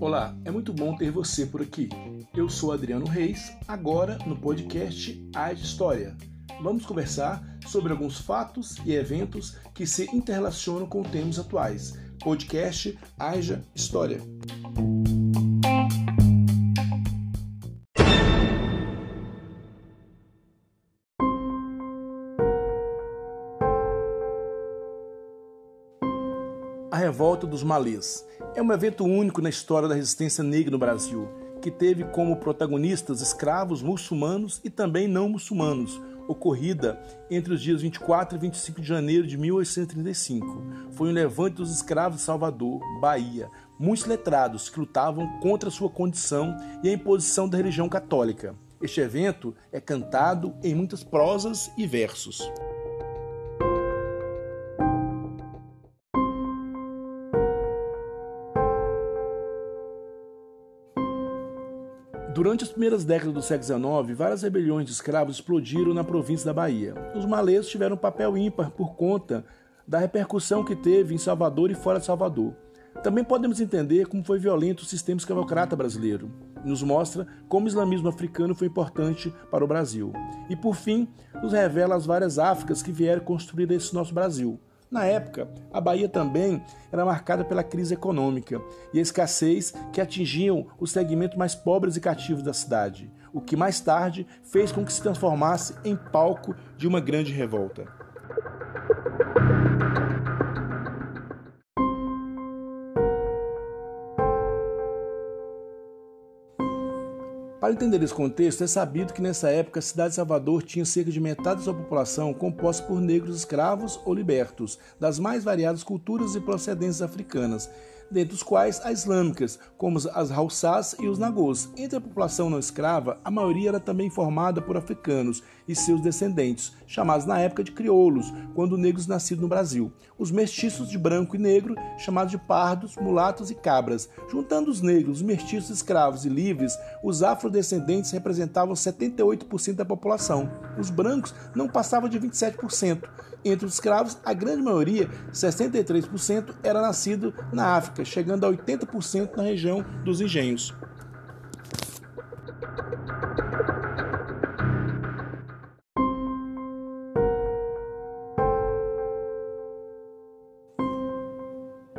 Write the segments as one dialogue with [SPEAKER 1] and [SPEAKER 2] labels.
[SPEAKER 1] Olá, é muito bom ter você por aqui. Eu sou Adriano Reis, agora no podcast Age História. Vamos conversar sobre alguns fatos e eventos que se interrelacionam com temas atuais. Podcast Haja História. Revolta dos Malês é um evento único na história da resistência negra no Brasil, que teve como protagonistas escravos muçulmanos e também não muçulmanos, ocorrida entre os dias 24 e 25 de janeiro de 1835. Foi um levante dos escravos de Salvador, Bahia, muitos letrados que lutavam contra sua condição e a imposição da religião católica. Este evento é cantado em muitas prosas e versos. Durante as primeiras décadas do século XIX, várias rebeliões de escravos explodiram na província da Bahia. Os malês tiveram um papel ímpar por conta da repercussão que teve em Salvador e fora de Salvador. Também podemos entender como foi violento o sistema escravocrata brasileiro. Nos mostra como o islamismo africano foi importante para o Brasil. E, por fim, nos revela as várias Áfricas que vieram construir esse nosso Brasil na época, a Bahia também era marcada pela crise econômica e a escassez que atingiam os segmentos mais pobres e cativos da cidade, o que mais tarde fez com que se transformasse em palco de uma grande revolta. Para entender esse contexto, é sabido que nessa época a cidade de Salvador tinha cerca de metade da sua população composta por negros escravos ou libertos, das mais variadas culturas e procedências africanas, dentre os quais as islâmicas, como as Haussás e os Nagôs. Entre a população não escrava, a maioria era também formada por africanos e seus descendentes, chamados na época de crioulos, quando negros nascidos no Brasil. Os mestiços de branco e negro, chamados de pardos, mulatos e cabras. Juntando os negros, os mestiços escravos e livres, os afrodescendentes representavam 78% da população. Os brancos não passavam de 27%. Entre os escravos, a grande maioria, 63%, era nascido na África, chegando a 80% na região dos engenhos.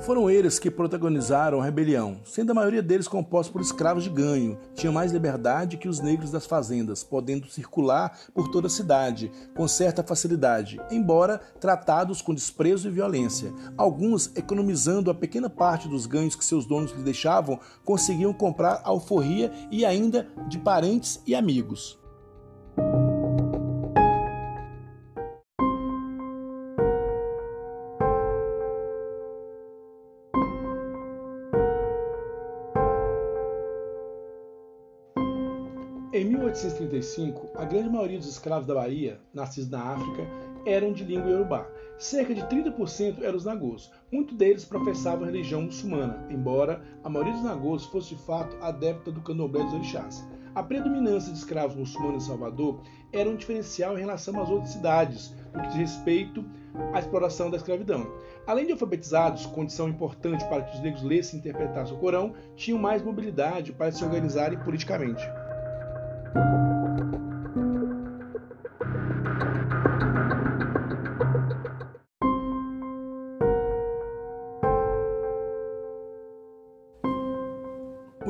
[SPEAKER 1] Foram eles que protagonizaram a rebelião, sendo a maioria deles composta por escravos de ganho. Tinham mais liberdade que os negros das fazendas, podendo circular por toda a cidade com certa facilidade, embora tratados com desprezo e violência. Alguns, economizando a pequena parte dos ganhos que seus donos lhe deixavam, conseguiam comprar alforria e ainda de parentes e amigos. Em 1835, a grande maioria dos escravos da Bahia, nascidos na África, eram de língua iorubá. Cerca de 30% eram os nagôs. Muitos deles professavam a religião muçulmana, embora a maioria dos nagôs fosse de fato adepta do candomblé dos orixás. A predominância de escravos muçulmanos em Salvador era um diferencial em relação às outras cidades, no que diz respeito à exploração da escravidão. Além de alfabetizados, condição importante para que os negros lessem e interpretassem o Corão, tinham mais mobilidade para se organizarem politicamente.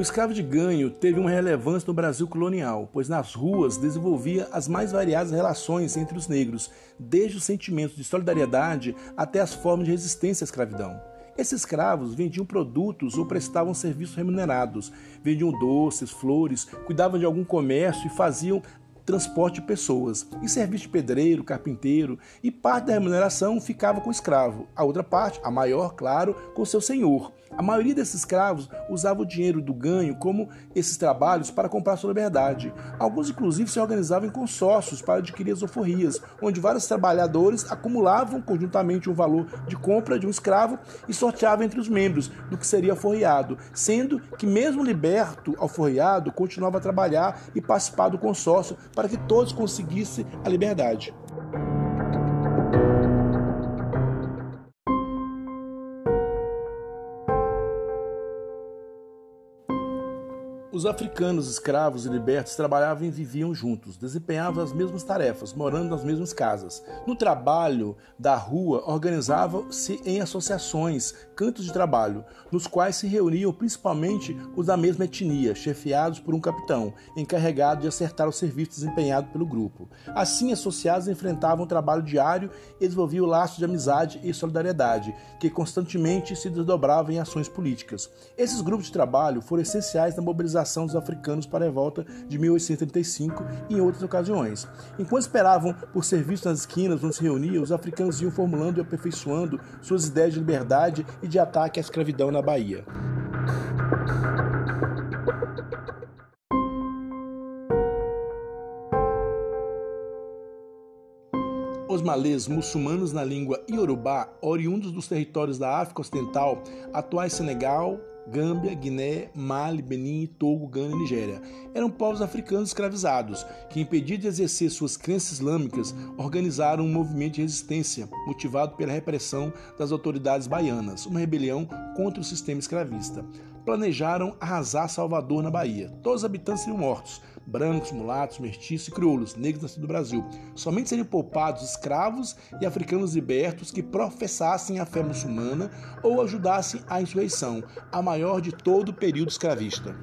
[SPEAKER 1] O escravo de ganho teve uma relevância no Brasil colonial, pois nas ruas desenvolvia as mais variadas relações entre os negros, desde os sentimentos de solidariedade até as formas de resistência à escravidão. Esses escravos vendiam produtos ou prestavam serviços remunerados, vendiam doces, flores, cuidavam de algum comércio e faziam transporte de pessoas, e serviço de pedreiro, carpinteiro, e parte da remuneração ficava com o escravo, a outra parte, a maior, claro, com seu senhor. A maioria desses escravos usava o dinheiro do ganho como esses trabalhos para comprar sua liberdade. Alguns, inclusive, se organizavam em consórcios para adquirir as alforrias, onde vários trabalhadores acumulavam conjuntamente um valor de compra de um escravo e sorteavam entre os membros do que seria alforriado, sendo que, mesmo liberto alforriado, continuava a trabalhar e participar do consórcio para que todos conseguissem a liberdade. Os africanos escravos e libertos trabalhavam e viviam juntos, desempenhavam as mesmas tarefas, morando nas mesmas casas. No trabalho da rua, organizavam-se em associações, cantos de trabalho, nos quais se reuniam principalmente os da mesma etnia, chefiados por um capitão, encarregado de acertar o serviço desempenhado pelo grupo. Assim, associados enfrentavam o trabalho diário e desenvolviam laços de amizade e solidariedade, que constantemente se desdobravam em ações políticas. Esses grupos de trabalho foram essenciais na mobilização mobilização dos africanos para a revolta de 1835 e em outras ocasiões. Enquanto esperavam por serviço nas esquinas onde se reuniam, os africanos iam formulando e aperfeiçoando suas ideias de liberdade e de ataque à escravidão na Bahia. Os malês muçulmanos na língua iorubá, oriundos dos territórios da África Ocidental, atuais Senegal, Gâmbia, Guiné, Mali, Benin, Togo, Gana e Nigéria. Eram povos africanos escravizados que, impedidos de exercer suas crenças islâmicas, organizaram um movimento de resistência motivado pela repressão das autoridades baianas, uma rebelião contra o sistema escravista. Planejaram arrasar Salvador na Bahia. Todos os habitantes seriam mortos, brancos, mulatos, mestiços e crioulos, negros nascidos no Brasil. Somente seriam poupados escravos e africanos libertos que professassem a fé muçulmana ou ajudassem a insurreição, a maior de todo o período escravista.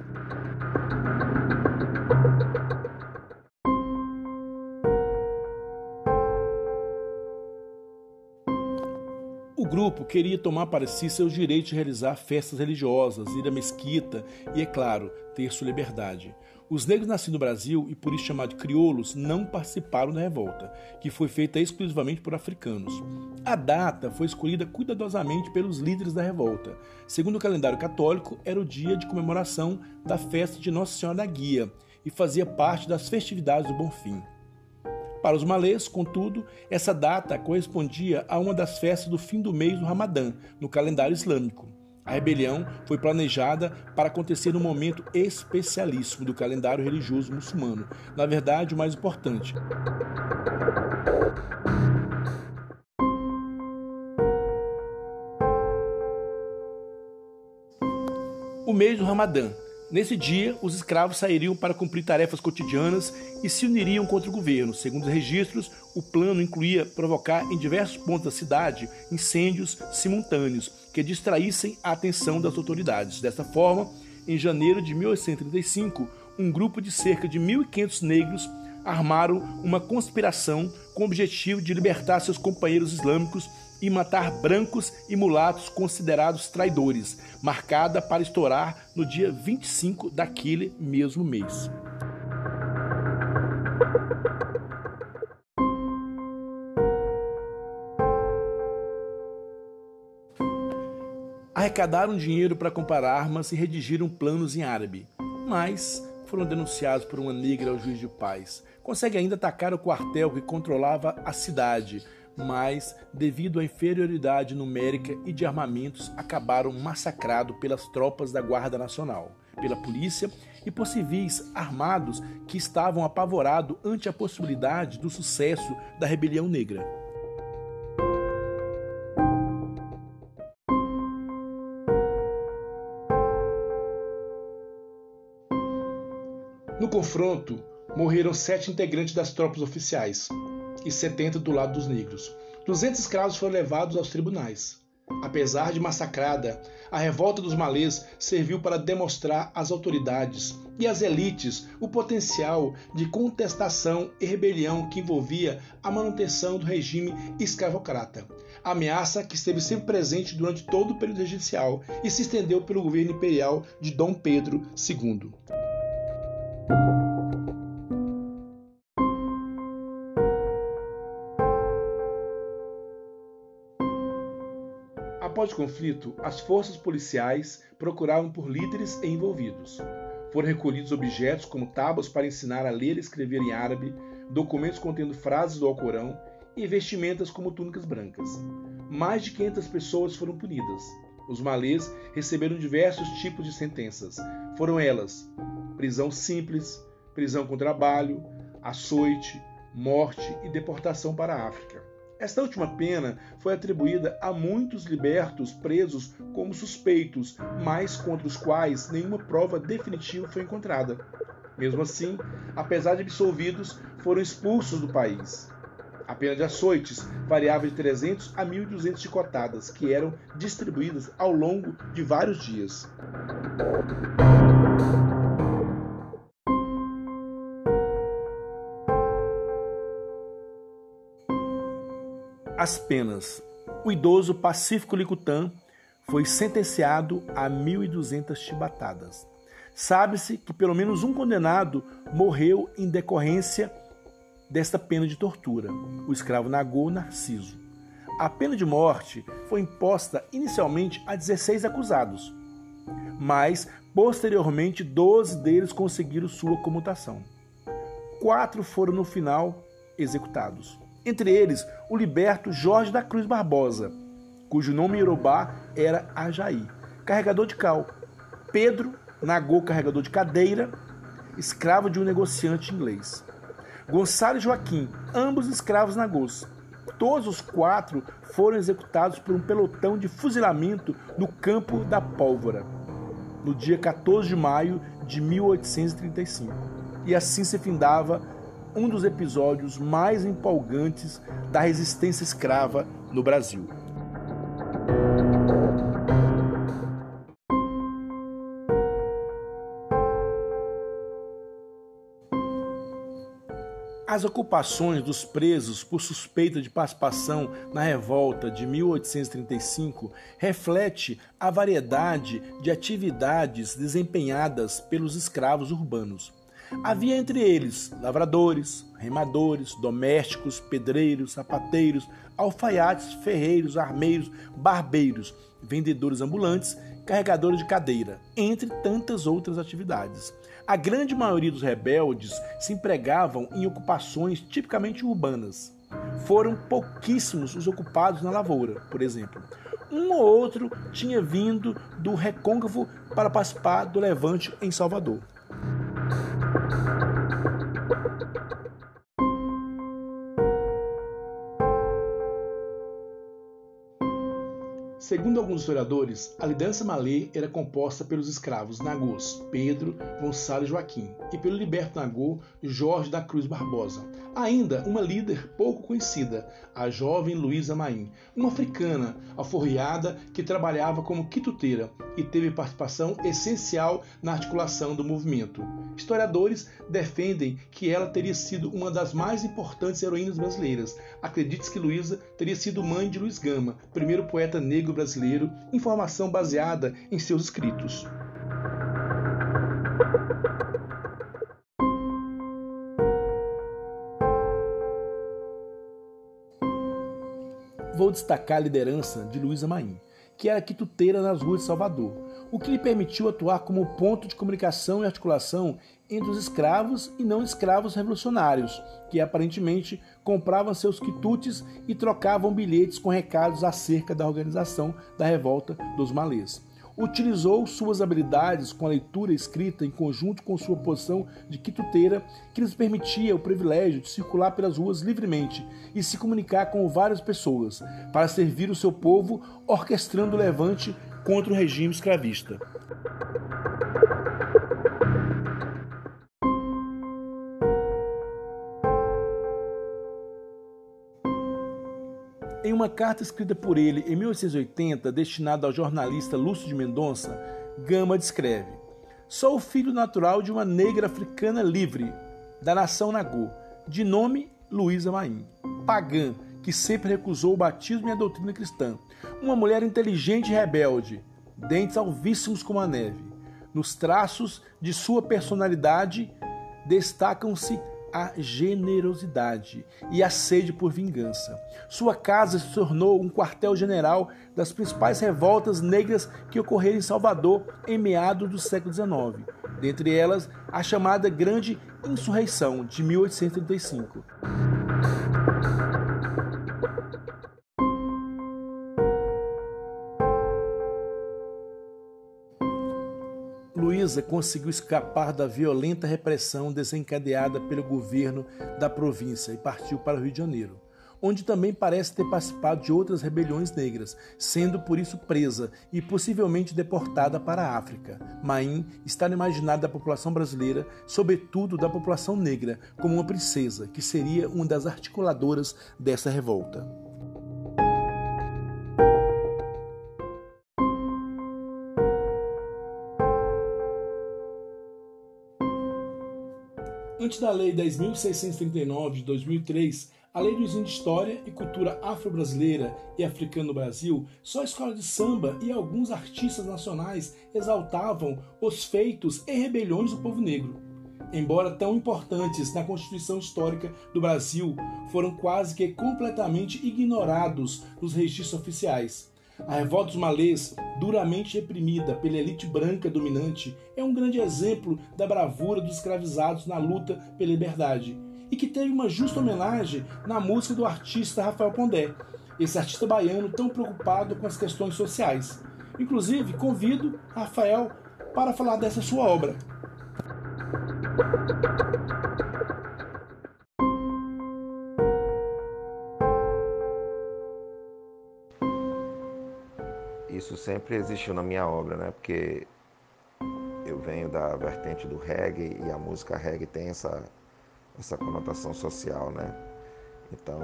[SPEAKER 1] Grupo queria tomar para si seus direitos de realizar festas religiosas, ir à mesquita e, é claro, ter sua liberdade. Os negros nascidos no Brasil e por isso chamados crioulos não participaram da revolta, que foi feita exclusivamente por africanos. A data foi escolhida cuidadosamente pelos líderes da revolta. Segundo o calendário católico, era o dia de comemoração da festa de Nossa Senhora da Guia e fazia parte das festividades do Bonfim. Para os malês, contudo, essa data correspondia a uma das festas do fim do mês do Ramadã, no calendário islâmico. A rebelião foi planejada para acontecer num momento especialíssimo do calendário religioso muçulmano, na verdade, o mais importante. O mês do Ramadã, Nesse dia, os escravos sairiam para cumprir tarefas cotidianas e se uniriam contra o governo. Segundo os registros, o plano incluía provocar em diversos pontos da cidade incêndios simultâneos que distraíssem a atenção das autoridades. Dessa forma, em janeiro de 1835, um grupo de cerca de 1.500 negros armaram uma conspiração com o objetivo de libertar seus companheiros islâmicos e matar brancos e mulatos considerados traidores, marcada para estourar no dia 25 daquele mesmo mês. Arrecadaram dinheiro para comprar armas e redigiram planos em árabe, mas foram denunciados por uma negra ao juiz de paz. Consegue ainda atacar o quartel que controlava a cidade, mas, devido à inferioridade numérica e de armamentos, acabaram massacrados pelas tropas da Guarda Nacional, pela polícia e por civis armados que estavam apavorados ante a possibilidade do sucesso da rebelião negra. No confronto, morreram sete integrantes das tropas oficiais, e 70 do lado dos negros. 200 escravos foram levados aos tribunais. Apesar de massacrada, a revolta dos malês serviu para demonstrar às autoridades e às elites o potencial de contestação e rebelião que envolvia a manutenção do regime escravocrata. Ameaça que esteve sempre presente durante todo o período regencial e se estendeu pelo governo imperial de Dom Pedro II. Após o conflito, as forças policiais procuravam por líderes e envolvidos. Foram recolhidos objetos como tábuas para ensinar a ler e escrever em árabe, documentos contendo frases do Alcorão e vestimentas como túnicas brancas. Mais de 500 pessoas foram punidas. Os malês receberam diversos tipos de sentenças. Foram elas: prisão simples, prisão com trabalho, açoite, morte e deportação para a África. Esta última pena foi atribuída a muitos libertos presos como suspeitos, mas contra os quais nenhuma prova definitiva foi encontrada. Mesmo assim, apesar de absolvidos, foram expulsos do país. A pena de açoites variava de 300 a 1.200 chicotadas, que eram distribuídas ao longo de vários dias. As penas. O idoso Pacífico Licutã foi sentenciado a 1.200 chibatadas. Sabe-se que pelo menos um condenado morreu em decorrência desta pena de tortura, o escravo Nagô Narciso. A pena de morte foi imposta inicialmente a 16 acusados, mas posteriormente 12 deles conseguiram sua comutação. Quatro foram no final executados entre eles o liberto Jorge da Cruz Barbosa, cujo nome iorubá era Ajaí, carregador de cal, Pedro Nagô, carregador de cadeira, escravo de um negociante inglês, Gonçalo e Joaquim, ambos escravos nagôs. Todos os quatro foram executados por um pelotão de fuzilamento no Campo da Pólvora, no dia 14 de maio de 1835. E assim se findava um dos episódios mais empolgantes da resistência escrava no Brasil. As ocupações dos presos por suspeita de participação na revolta de 1835 reflete a variedade de atividades desempenhadas pelos escravos urbanos. Havia entre eles lavradores, remadores, domésticos, pedreiros, sapateiros, alfaiates, ferreiros, armeiros, barbeiros, vendedores ambulantes, carregadores de cadeira, entre tantas outras atividades. A grande maioria dos rebeldes se empregavam em ocupações tipicamente urbanas. Foram pouquíssimos os ocupados na lavoura, por exemplo. Um ou outro tinha vindo do recôncavo para participar do levante em Salvador. Alguns historiadores, a liderança malê era composta pelos escravos nagôs Pedro, Gonçalo Joaquim e pelo liberto nagô Jorge da Cruz Barbosa. Ainda uma líder pouco conhecida, a jovem Luísa Maim, uma africana alforriada que trabalhava como quituteira e teve participação essencial na articulação do movimento. Historiadores defendem que ela teria sido uma das mais importantes heroínas brasileiras. Acredite-se que Luísa teria sido mãe de Luiz Gama, primeiro poeta negro brasileiro, informação baseada em seus escritos. Destacar a liderança de Luísa Maim, que era quituteira nas ruas de Salvador, o que lhe permitiu atuar como ponto de comunicação e articulação entre os escravos e não escravos revolucionários, que aparentemente compravam seus quitutes e trocavam bilhetes com recados acerca da organização da revolta dos malês. Utilizou suas habilidades com a leitura escrita em conjunto com sua posição de quituteira, que lhes permitia o privilégio de circular pelas ruas livremente e se comunicar com várias pessoas, para servir o seu povo, orquestrando o levante contra o regime escravista. Uma carta escrita por ele em 1880, destinada ao jornalista Lúcio de Mendonça, Gama descreve: Sou o filho natural de uma negra africana livre, da nação Nagô, de nome Luísa Maim, pagã, que sempre recusou o batismo e a doutrina cristã, uma mulher inteligente e rebelde, dentes alvíssimos como a neve. Nos traços de sua personalidade destacam-se a generosidade e a sede por vingança. Sua casa se tornou um quartel-general das principais revoltas negras que ocorreram em Salvador em meados do século XIX, dentre elas a chamada Grande Insurreição de 1835. Conseguiu escapar da violenta repressão desencadeada pelo governo da província e partiu para o Rio de Janeiro. onde também parece ter participado de outras rebeliões negras, sendo por isso presa e possivelmente deportada para a África. Maim está no imaginário da população brasileira, sobretudo da população negra, como uma princesa que seria uma das articuladoras dessa revolta. Antes da Lei 10.639 de 2003, a Lei do Ensino de História e Cultura Afro-Brasileira e Africana no Brasil, só a escola de samba e alguns artistas nacionais exaltavam os feitos e rebeliões do povo negro. Embora tão importantes na Constituição Histórica do Brasil, foram quase que completamente ignorados nos registros oficiais. A revolta dos malês, duramente reprimida pela elite branca dominante, é um grande exemplo da bravura dos escravizados na luta pela liberdade e que teve uma justa homenagem na música do artista Rafael Pondé, esse artista baiano tão preocupado com as questões sociais. Inclusive, convido Rafael para falar dessa sua obra.
[SPEAKER 2] Isso sempre existiu na minha obra, né? Porque eu venho da vertente do reggae e a música reggae tem essa, essa conotação social, né? Então,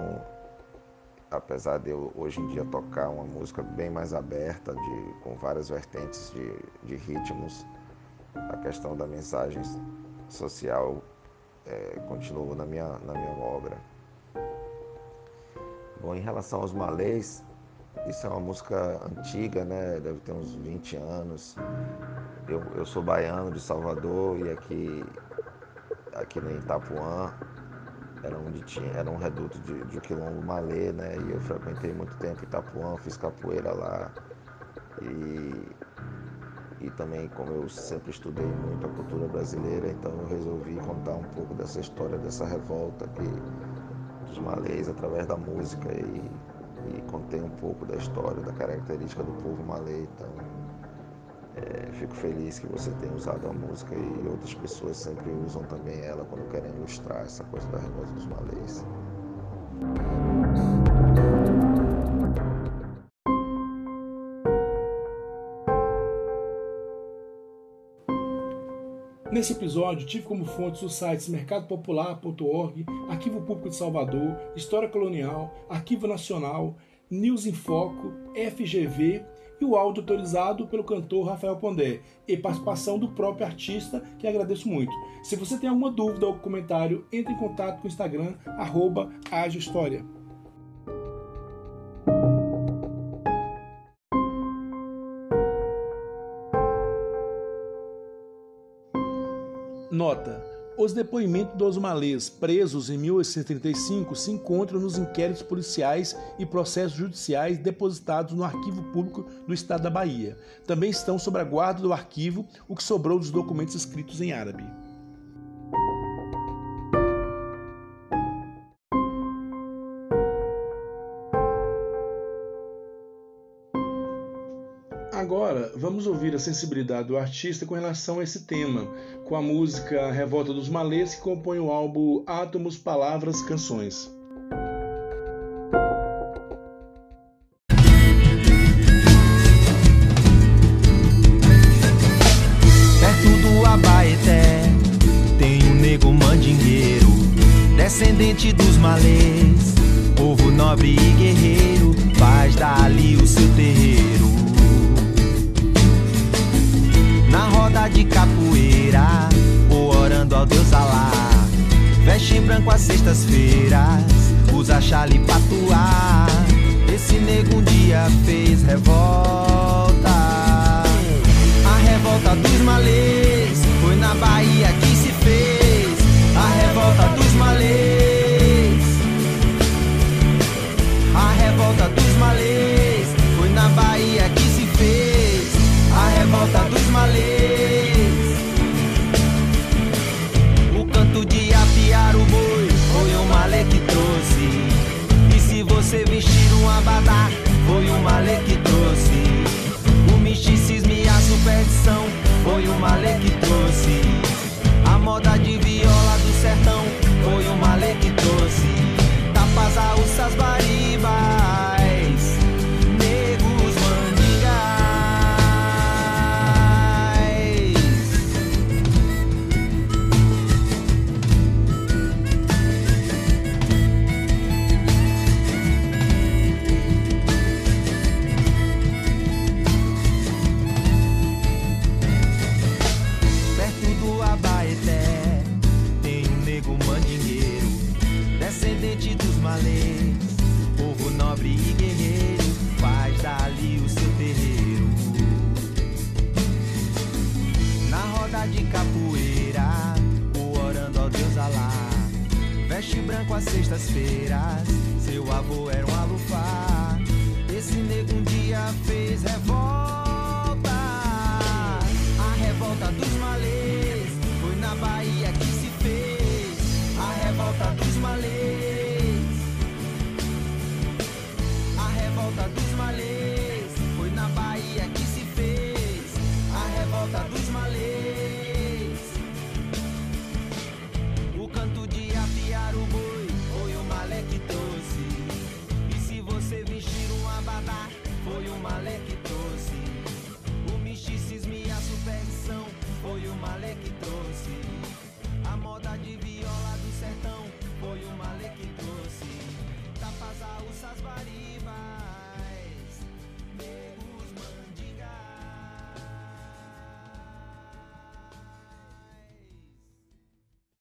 [SPEAKER 2] apesar de eu hoje em dia tocar uma música bem mais aberta, de, com várias vertentes de, de ritmos, a questão da mensagem social é, continua na minha, na minha obra. Bom, em relação aos malês, isso é uma música antiga, né? Deve ter uns 20 anos. Eu, eu sou baiano de Salvador e aqui, aqui em Itapuã era onde tinha, era um reduto de, de quilombo malê, né? E eu frequentei muito tempo Itapuã, fiz capoeira lá. E, e também, como eu sempre estudei muito a cultura brasileira, então eu resolvi contar um pouco dessa história, dessa revolta que, dos malês através da música. E, e contei um pouco da história, da característica do povo malê. Então, é, fico feliz que você tenha usado a música e outras pessoas sempre usam também ela quando querem ilustrar essa coisa da revolta dos malês.
[SPEAKER 1] Nesse episódio, tive como fontes os sites mercadopopular.org, Arquivo Público de Salvador, História Colonial, Arquivo Nacional, News em Foco, FGV e o áudio autorizado pelo cantor Rafael Pondé e participação do próprio artista, que agradeço muito. Se você tem alguma dúvida ou comentário, entre em contato com o Instagram, arroba os depoimentos dos malês presos em 1835 se encontram nos inquéritos policiais e processos judiciais depositados no Arquivo Público do Estado da Bahia. Também estão sob a guarda do arquivo o que sobrou dos documentos escritos em árabe. Vamos ouvir a sensibilidade do artista com relação a esse tema, com a música Revolta dos Malês, que compõe o álbum Átomos, Palavras, Canções.
[SPEAKER 3] Perto do Abaeté tem um nego mandingueiro, descendente dos malês, povo nobre e guerreiro, faz dali o seu terreiro. De capoeira, ou orando ao Deus Alá. Veste em branco às sextas-feiras, usa chale patuar. Esse nego um dia fez revolta. A revolta dos malês foi na Bahia que se fez. A revolta dos malês. A revolta dos malês foi na Bahia que se fez. A revolta dos malês. Abadá, foi o malê que trouxe. O misticismo e a superstição foi o malê que trouxe. revolta dos malês. Foi na Bahia que se fez a revolta dos malês. O canto de afiar o boi foi o malé que trouxe. E se você vestir um abadá, foi o malé que trouxe. O misticismo e a superstição foi o malé que trouxe. A moda de viola do sertão foi o malé que trouxe. Tapas, alças, varinhas.